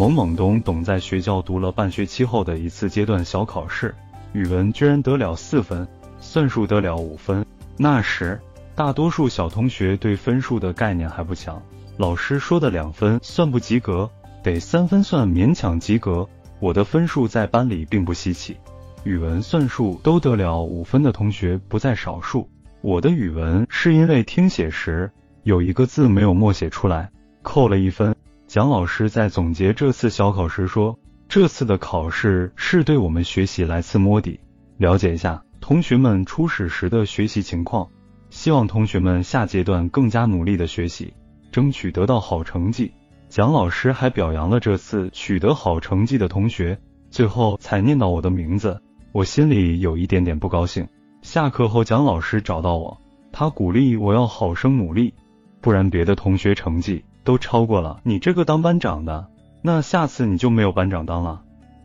懵懵懂懂在学校读了半学期后的一次阶段小考试，语文居然得了四分，算术得了五分。那时，大多数小同学对分数的概念还不强，老师说的两分算不及格，得三分算勉强及格。我的分数在班里并不稀奇，语文、算术都得了五分的同学不在少数。我的语文是因为听写时有一个字没有默写出来，扣了一分。蒋老师在总结这次小考时说：“这次的考试是对我们学习来次摸底，了解一下同学们初始时的学习情况，希望同学们下阶段更加努力的学习，争取得到好成绩。”蒋老师还表扬了这次取得好成绩的同学，最后才念到我的名字，我心里有一点点不高兴。下课后，蒋老师找到我，他鼓励我要好生努力，不然别的同学成绩。都超过了你这个当班长的，那下次你就没有班长当了。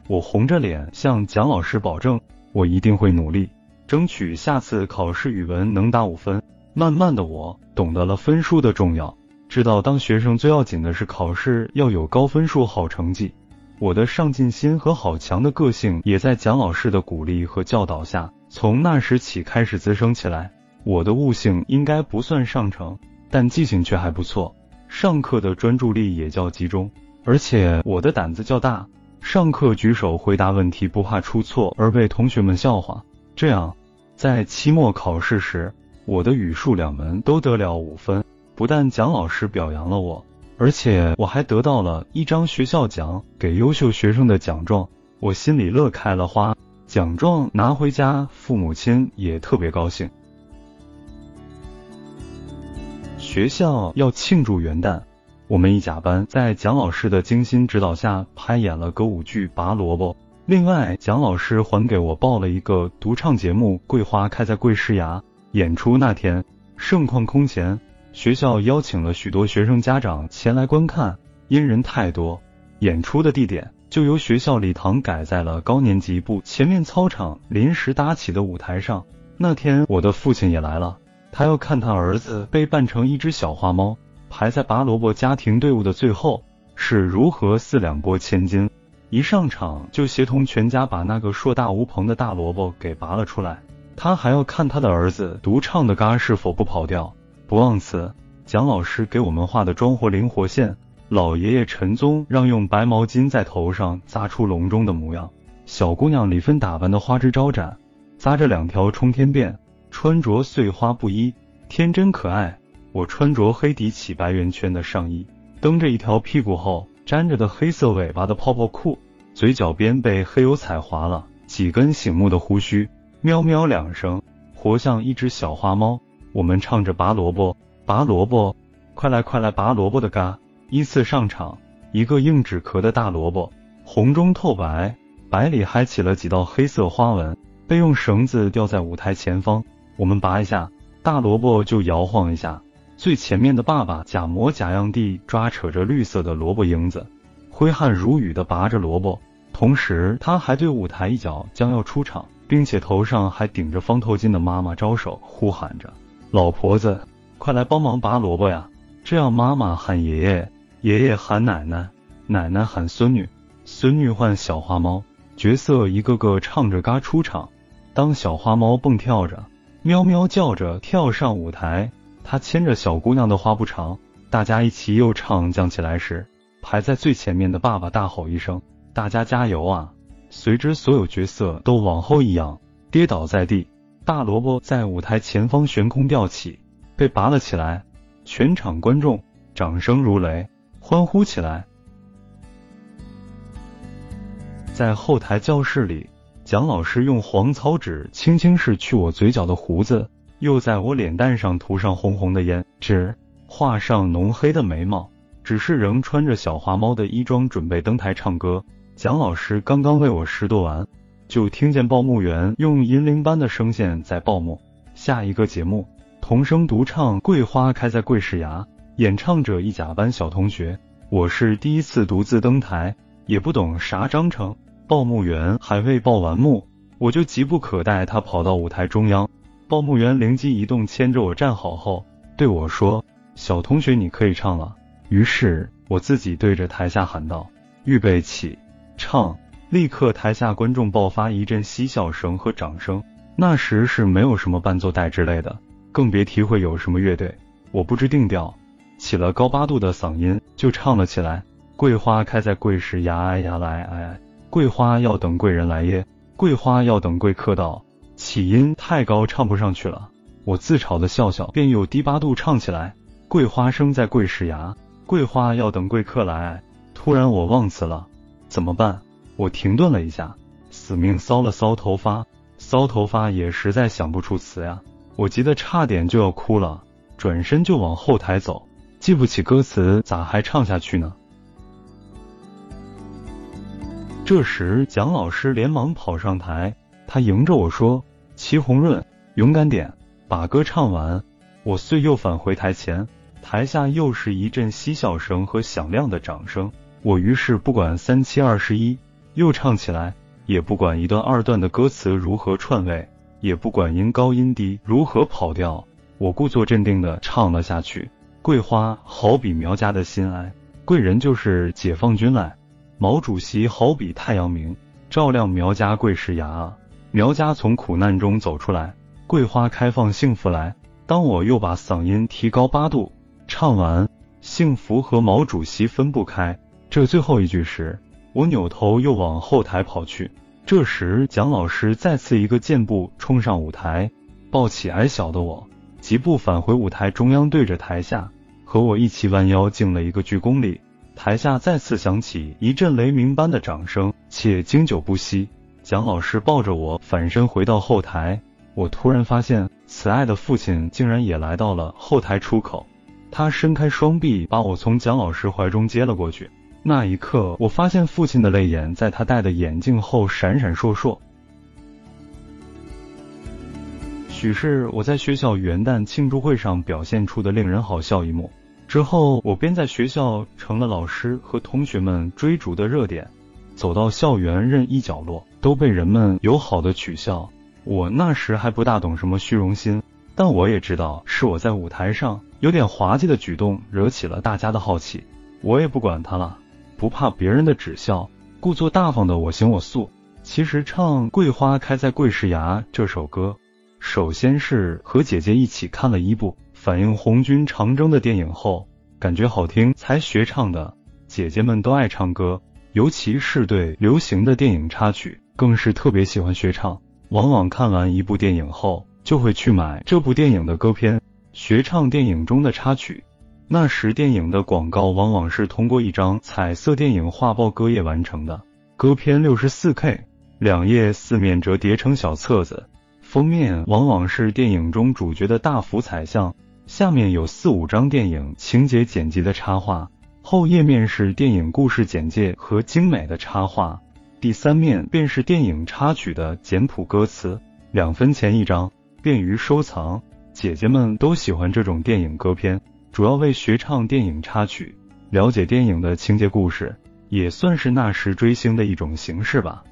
我红着脸向蒋老师保证，我一定会努力，争取下次考试语文能打五分。慢慢的，我懂得了分数的重要，知道当学生最要紧的是考试要有高分数、好成绩。我的上进心和好强的个性也在蒋老师的鼓励和教导下，从那时起开始滋生起来。我的悟性应该不算上乘，但记性却还不错。上课的专注力也较集中，而且我的胆子较大，上课举手回答问题不怕出错而被同学们笑话。这样，在期末考试时，我的语数两门都得了五分。不但蒋老师表扬了我，而且我还得到了一张学校奖给优秀学生的奖状，我心里乐开了花。奖状拿回家，父母亲也特别高兴。学校要庆祝元旦，我们一甲班在蒋老师的精心指导下排演了歌舞剧《拔萝卜》。另外，蒋老师还给我报了一个独唱节目《桂花开在桂枝芽》。演出那天盛况空前，学校邀请了许多学生家长前来观看。因人太多，演出的地点就由学校礼堂改在了高年级部前面操场临时搭起的舞台上。那天，我的父亲也来了。他要看他儿子被扮成一只小花猫，排在拔萝卜家庭队伍的最后，是如何四两拨千斤，一上场就协同全家把那个硕大无朋的大萝卜给拔了出来。他还要看他的儿子独唱的嘎是否不跑调。不忘词，蒋老师给我们画的装活灵活现，老爷爷陈宗让用白毛巾在头上扎出笼中的模样，小姑娘李芬打扮的花枝招展，扎着两条冲天辫。穿着碎花布衣，天真可爱。我穿着黑底起白圆圈的上衣，蹬着一条屁股后粘着的黑色尾巴的泡泡裤，嘴角边被黑油彩划了几根醒目的胡须，喵喵两声，活像一只小花猫。我们唱着拔萝卜，拔萝卜，快来快来拔萝卜的嘎！依次上场，一个硬纸壳的大萝卜，红中透白，白里还起了几道黑色花纹，被用绳子吊在舞台前方。我们拔一下大萝卜就摇晃一下，最前面的爸爸假模假样地抓扯着绿色的萝卜缨子，挥汗如雨地拔着萝卜，同时他还对舞台一角将要出场，并且头上还顶着方头巾的妈妈招手呼喊着：“老婆子，快来帮忙拔萝卜呀！”这样妈妈喊爷爷，爷爷喊奶奶，奶奶喊孙女，孙女唤小花猫，角色一个个唱着嘎出场。当小花猫蹦跳着。喵喵叫着跳上舞台，他牵着小姑娘的花布长，大家一起又唱将起来时，排在最前面的爸爸大吼一声：“大家加油啊！”随之所有角色都往后一仰，跌倒在地。大萝卜在舞台前方悬空吊起，被拔了起来，全场观众掌声如雷，欢呼起来。在后台教室里。蒋老师用黄草纸轻轻拭去我嘴角的胡子，又在我脸蛋上涂上红红的胭脂，画上浓黑的眉毛。只是仍穿着小花猫的衣装，准备登台唱歌。蒋老师刚刚为我拾掇完，就听见报幕员用银铃般的声线在报幕。下一个节目，童声独唱《桂花开在桂市崖》，演唱者一甲班小同学。我是第一次独自登台，也不懂啥章程。报幕员还未报完幕，我就急不可待。他跑到舞台中央，报幕员灵机一动，牵着我站好后对我说：“小同学，你可以唱了。”于是我自己对着台下喊道：“预备起，唱！立刻台下观众爆发一阵嬉笑声和掌声。那时是没有什么伴奏带之类的，更别提会有什么乐队。我不知定调，起了高八度的嗓音就唱了起来。桂花开在桂时呀哎呀来哎，桂花要等贵人来耶，桂花要等贵客到。起音太高唱不上去了，我自嘲的笑笑，便又低八度唱起来。桂花生在桂石崖，桂花要等贵客来。突然我忘词了，怎么办？我停顿了一下，死命搔了搔头发，搔头发也实在想不出词呀。我急得差点就要哭了，转身就往后台走。记不起歌词，咋还唱下去呢？这时蒋老师连忙跑上台，他迎着我说：“齐红润，勇敢点，把歌唱完。”我遂又返回台前，台下又是一阵嬉笑声和响亮的掌声。我于是不管三七二十一。又唱起来，也不管一段二段的歌词如何串位，也不管音高音低如何跑调，我故作镇定的唱了下去。桂花好比苗家的心哀，贵人就是解放军来。毛主席好比太阳明，照亮苗家桂石崖。苗家从苦难中走出来，桂花开放幸福来。当我又把嗓音提高八度，唱完幸福和毛主席分不开这最后一句时。我扭头又往后台跑去，这时蒋老师再次一个箭步冲上舞台，抱起矮小的我，疾步返回舞台中央，对着台下和我一起弯腰敬了一个鞠躬礼。台下再次响起一阵雷鸣般的掌声，且经久不息。蒋老师抱着我反身回到后台，我突然发现慈爱的父亲竟然也来到了后台出口，他伸开双臂把我从蒋老师怀中接了过去。那一刻，我发现父亲的泪眼在他戴的眼镜后闪闪烁烁。许是我在学校元旦庆祝会上表现出的令人好笑一幕。之后，我便在学校成了老师和同学们追逐的热点，走到校园任意角落，都被人们友好的取笑。我那时还不大懂什么虚荣心，但我也知道是我在舞台上有点滑稽的举动惹起了大家的好奇，我也不管他了。不怕别人的指笑，故作大方的我行我素。其实唱《桂花开在桂石崖》这首歌，首先是和姐姐一起看了一部反映红军长征的电影后，感觉好听才学唱的。姐姐们都爱唱歌，尤其是对流行的电影插曲，更是特别喜欢学唱。往往看完一部电影后，就会去买这部电影的歌片，学唱电影中的插曲。那时电影的广告往往是通过一张彩色电影画报歌页完成的，歌片六十四 K，两页四面折叠成小册子，封面往往是电影中主角的大幅彩像，下面有四五张电影情节剪辑的插画，后页面是电影故事简介和精美的插画，第三面便是电影插曲的简谱歌词，两分钱一张，便于收藏。姐姐们都喜欢这种电影歌片。主要为学唱电影插曲，了解电影的情节故事，也算是那时追星的一种形式吧。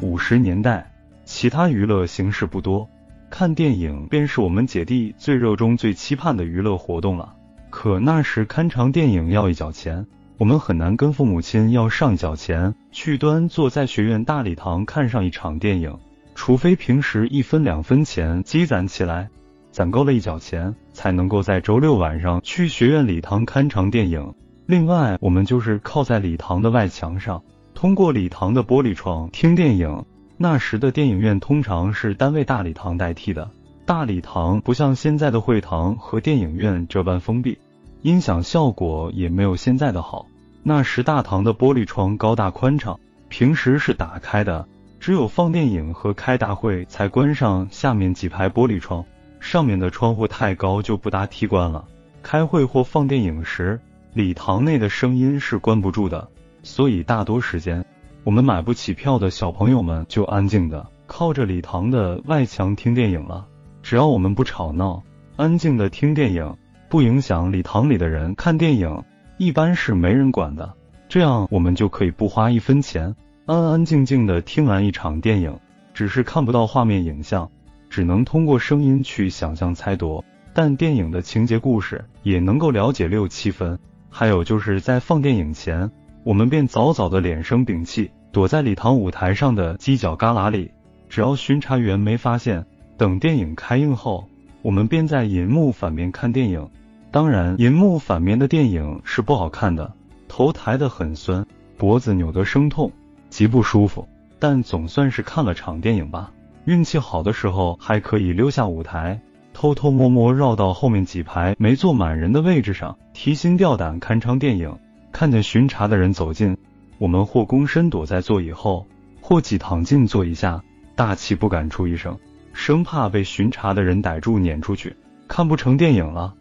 五十年代，其他娱乐形式不多，看电影便是我们姐弟最热衷、最期盼的娱乐活动了。可那时看场电影要一角钱，我们很难跟父母亲要上一角钱去端坐在学院大礼堂看上一场电影，除非平时一分两分钱积攒起来。攒够了一角钱，才能够在周六晚上去学院礼堂看场电影。另外，我们就是靠在礼堂的外墙上，通过礼堂的玻璃窗听电影。那时的电影院通常是单位大礼堂代替的，大礼堂不像现在的会堂和电影院这般封闭，音响效果也没有现在的好。那时大堂的玻璃窗高大宽敞，平时是打开的，只有放电影和开大会才关上下面几排玻璃窗。上面的窗户太高，就不大替关了。开会或放电影时，礼堂内的声音是关不住的，所以大多时间，我们买不起票的小朋友们就安静的靠着礼堂的外墙听电影了。只要我们不吵闹，安静的听电影，不影响礼堂里的人看电影，一般是没人管的。这样我们就可以不花一分钱，安安静静的听完一场电影，只是看不到画面影像。只能通过声音去想象猜度，但电影的情节故事也能够了解六七分。还有就是在放电影前，我们便早早的脸生屏气，躲在礼堂舞台上的犄角旮旯里，只要巡查员没发现，等电影开映后，我们便在银幕反面看电影。当然，银幕反面的电影是不好看的，头抬得很酸，脖子扭得生痛，极不舒服。但总算是看了场电影吧。运气好的时候，还可以溜下舞台。偷偷摸摸绕到后面几排没坐满人的位置上，提心吊胆看场电影。看见巡查的人走近，我们或躬身躲在座椅后，或挤躺进座椅下，大气不敢出一声，生怕被巡查的人逮住撵出去，看不成电影了。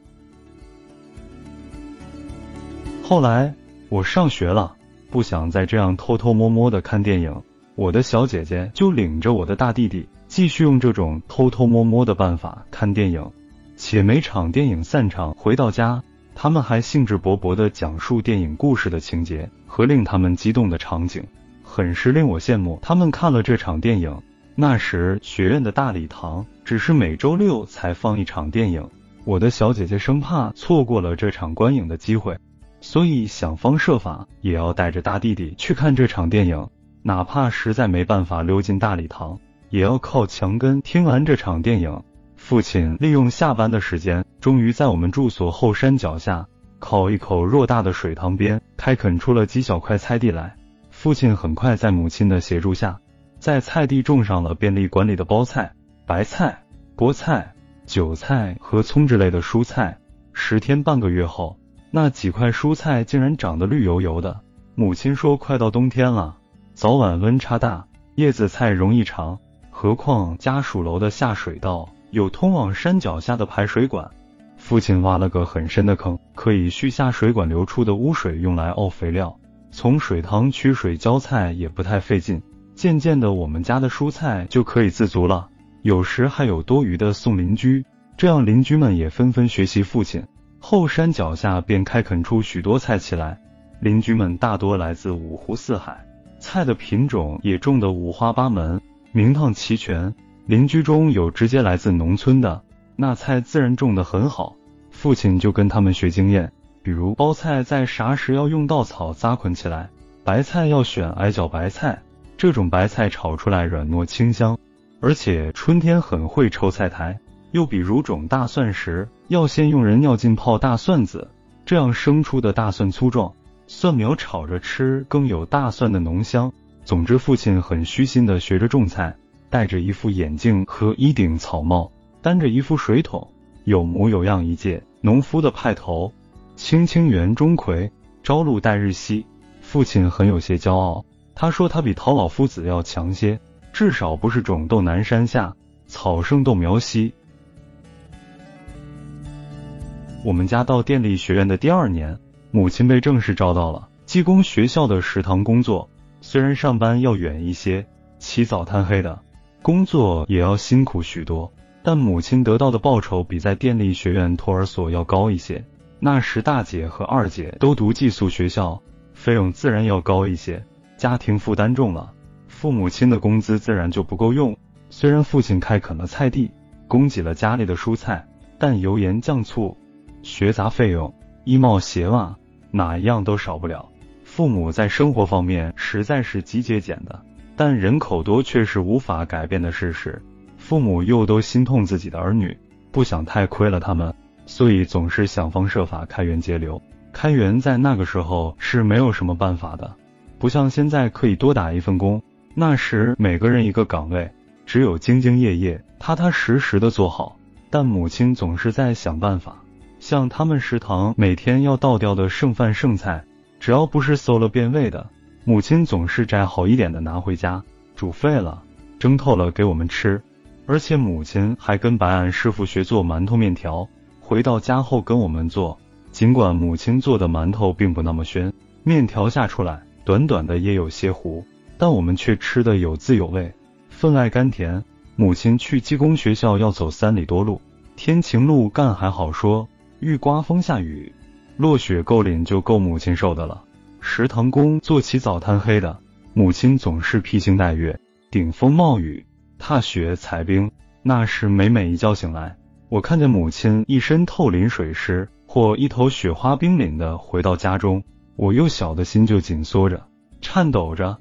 后来我上学了，不想再这样偷偷摸摸的看电影，我的小姐姐就领着我的大弟弟。继续用这种偷偷摸摸的办法看电影，且每场电影散场回到家，他们还兴致勃勃地讲述电影故事的情节和令他们激动的场景，很是令我羡慕。他们看了这场电影，那时学院的大礼堂只是每周六才放一场电影，我的小姐姐生怕错过了这场观影的机会，所以想方设法也要带着大弟弟去看这场电影，哪怕实在没办法溜进大礼堂。也要靠墙根听完这场电影。父亲利用下班的时间，终于在我们住所后山脚下靠一口偌大的水塘边开垦出了几小块菜地来。父亲很快在母亲的协助下，在菜地种上了便利管理的包菜、白菜、菠菜、韭菜和葱之类的蔬菜。十天半个月后，那几块蔬菜竟然长得绿油油的。母亲说：“快到冬天了，早晚温差大，叶子菜容易长。”何况家属楼的下水道有通往山脚下的排水管，父亲挖了个很深的坑，可以蓄下水管流出的污水，用来沤肥料。从水塘取水浇菜也不太费劲。渐渐的，我们家的蔬菜就可以自足了，有时还有多余的送邻居。这样邻居们也纷纷学习父亲，后山脚下便开垦出许多菜起来。邻居们大多来自五湖四海，菜的品种也种得五花八门。名堂齐全，邻居中有直接来自农村的，那菜自然种的很好。父亲就跟他们学经验，比如包菜在啥时要用稻草扎捆起来，白菜要选矮脚白菜，这种白菜炒出来软糯清香，而且春天很会抽菜苔。又比如种大蒜时，要先用人尿浸泡大蒜子，这样生出的大蒜粗壮，蒜苗炒着吃更有大蒜的浓香。总之，父亲很虚心的学着种菜，戴着一副眼镜和一顶草帽，担着一副水桶，有模有样一介农夫的派头。青青园中葵，朝露待日晞。父亲很有些骄傲，他说他比陶老夫子要强些，至少不是种豆南山下，草生豆苗稀。我们家到电力学院的第二年，母亲被正式招到了技工学校的食堂工作。虽然上班要远一些，起早贪黑的，工作也要辛苦许多，但母亲得到的报酬比在电力学院托儿所要高一些。那时大姐和二姐都读寄宿学校，费用自然要高一些，家庭负担重了，父母亲的工资自然就不够用。虽然父亲开垦了菜地，供给了家里的蔬菜，但油盐酱醋、学杂费用、衣帽鞋袜，哪一样都少不了。父母在生活方面实在是极节俭的，但人口多却是无法改变的事实。父母又都心痛自己的儿女，不想太亏了他们，所以总是想方设法开源节流。开源在那个时候是没有什么办法的，不像现在可以多打一份工。那时每个人一个岗位，只有兢兢业业、踏踏实实的做好。但母亲总是在想办法，像他们食堂每天要倒掉的剩饭剩菜。只要不是馊了变味的，母亲总是摘好一点的拿回家，煮沸了、蒸透了给我们吃。而且母亲还跟白安师傅学做馒头面条，回到家后跟我们做。尽管母亲做的馒头并不那么宣，面条下出来短短的也有些糊，但我们却吃得有滋有味，分外甘甜。母亲去技工学校要走三里多路，天晴路干还好说，遇刮风下雨。落雪够淋就够母亲受的了。食堂工做起早贪黑的，母亲总是披星戴月，顶风冒雨，踏雪踩冰。那时每每一觉醒来，我看见母亲一身透淋水湿，或一头雪花冰凌的回到家中，我幼小的心就紧缩着，颤抖着。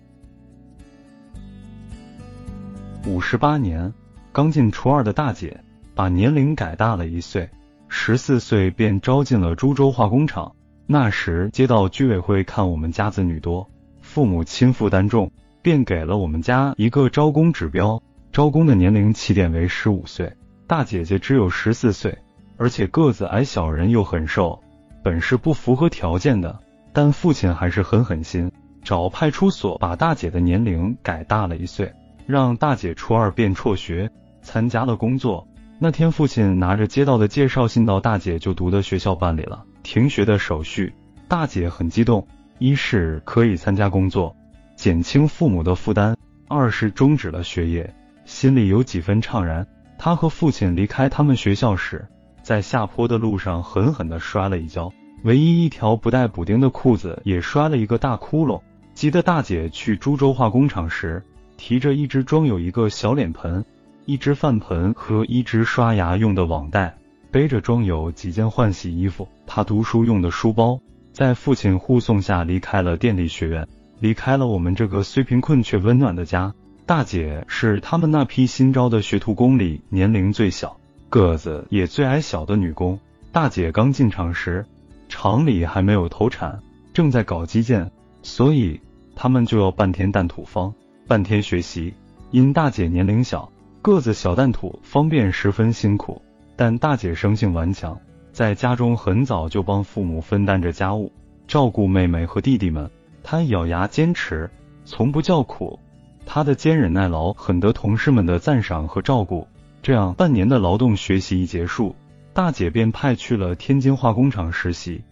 五十八年，刚进初二的大姐，把年龄改大了一岁，十四岁便招进了株洲化工厂。那时街道居委会看我们家子女多，父母亲负担重，便给了我们家一个招工指标，招工的年龄起点为十五岁。大姐姐只有十四岁，而且个子矮小，人又很瘦，本是不符合条件的。但父亲还是狠狠心，找派出所把大姐的年龄改大了一岁，让大姐初二便辍学，参加了工作。那天，父亲拿着街道的介绍信到大姐就读的学校办理了。停学的手续，大姐很激动，一是可以参加工作，减轻父母的负担；二是终止了学业，心里有几分怅然。她和父亲离开他们学校时，在下坡的路上狠狠地摔了一跤，唯一一条不带补丁的裤子也摔了一个大窟窿。急得大姐去株洲化工厂时，提着一只装有一个小脸盆、一只饭盆和一只刷牙用的网袋。背着装有几件换洗衣服、他读书用的书包，在父亲护送下离开了电力学院，离开了我们这个虽贫困却温暖的家。大姐是他们那批新招的学徒工里年龄最小、个子也最矮小的女工。大姐刚进厂时，厂里还没有投产，正在搞基建，所以他们就要半天担土方，半天学习。因大姐年龄小，个子小，担土方便十分辛苦。但大姐生性顽强，在家中很早就帮父母分担着家务，照顾妹妹和弟弟们。她咬牙坚持，从不叫苦。她的坚忍耐劳很得同事们的赞赏和照顾。这样半年的劳动学习一结束，大姐便派去了天津化工厂实习。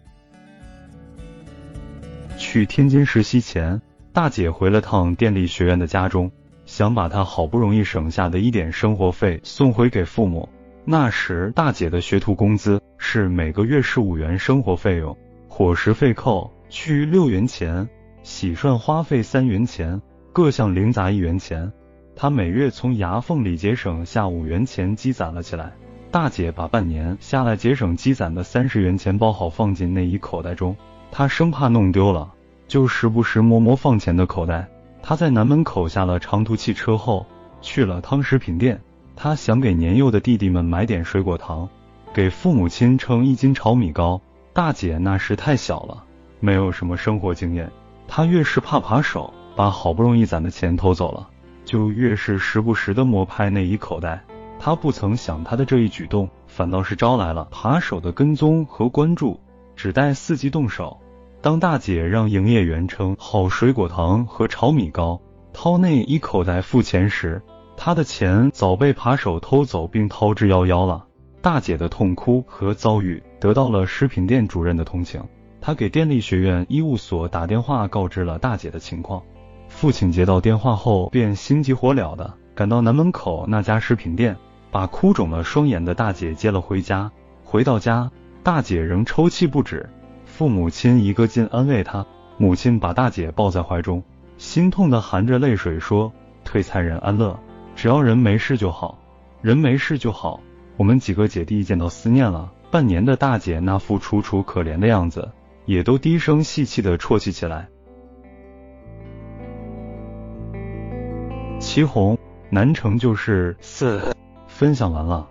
去天津实习前，大姐回了趟电力学院的家中，想把她好不容易省下的一点生活费送回给父母。那时大姐的学徒工资是每个月十五元生活费用，伙食费扣去六元钱，洗涮花费三元钱，各项零杂一元钱。她每月从牙缝里节省下五元钱积攒了起来。大姐把半年下来节省积攒的三十元钱包好放进内衣口袋中，她生怕弄丢了，就时不时摸摸放钱的口袋。她在南门口下了长途汽车后，去了汤食品店。他想给年幼的弟弟们买点水果糖，给父母亲称一斤炒米糕。大姐那时太小了，没有什么生活经验，她越是怕扒手把好不容易攒的钱偷走了，就越是时不时的摸拍内衣口袋。她不曾想，她的这一举动反倒是招来了扒手的跟踪和关注，只待伺机动手。当大姐让营业员称好水果糖和炒米糕，掏内衣口袋付钱时，他的钱早被扒手偷走并逃之夭夭了。大姐的痛哭和遭遇得到了食品店主任的同情，他给电力学院医务所打电话告知了大姐的情况。父亲接到电话后便心急火燎的赶到南门口那家食品店，把哭肿了双眼的大姐接了回家。回到家，大姐仍抽泣不止，父母亲一个劲安慰她。母亲把大姐抱在怀中，心痛的含着泪水说：“退菜人安乐。”只要人没事就好，人没事就好。我们几个姐弟见到思念了半年的大姐那副楚楚可怜的样子，也都低声细气的啜泣起来。祁红，南城就是四，分享完了。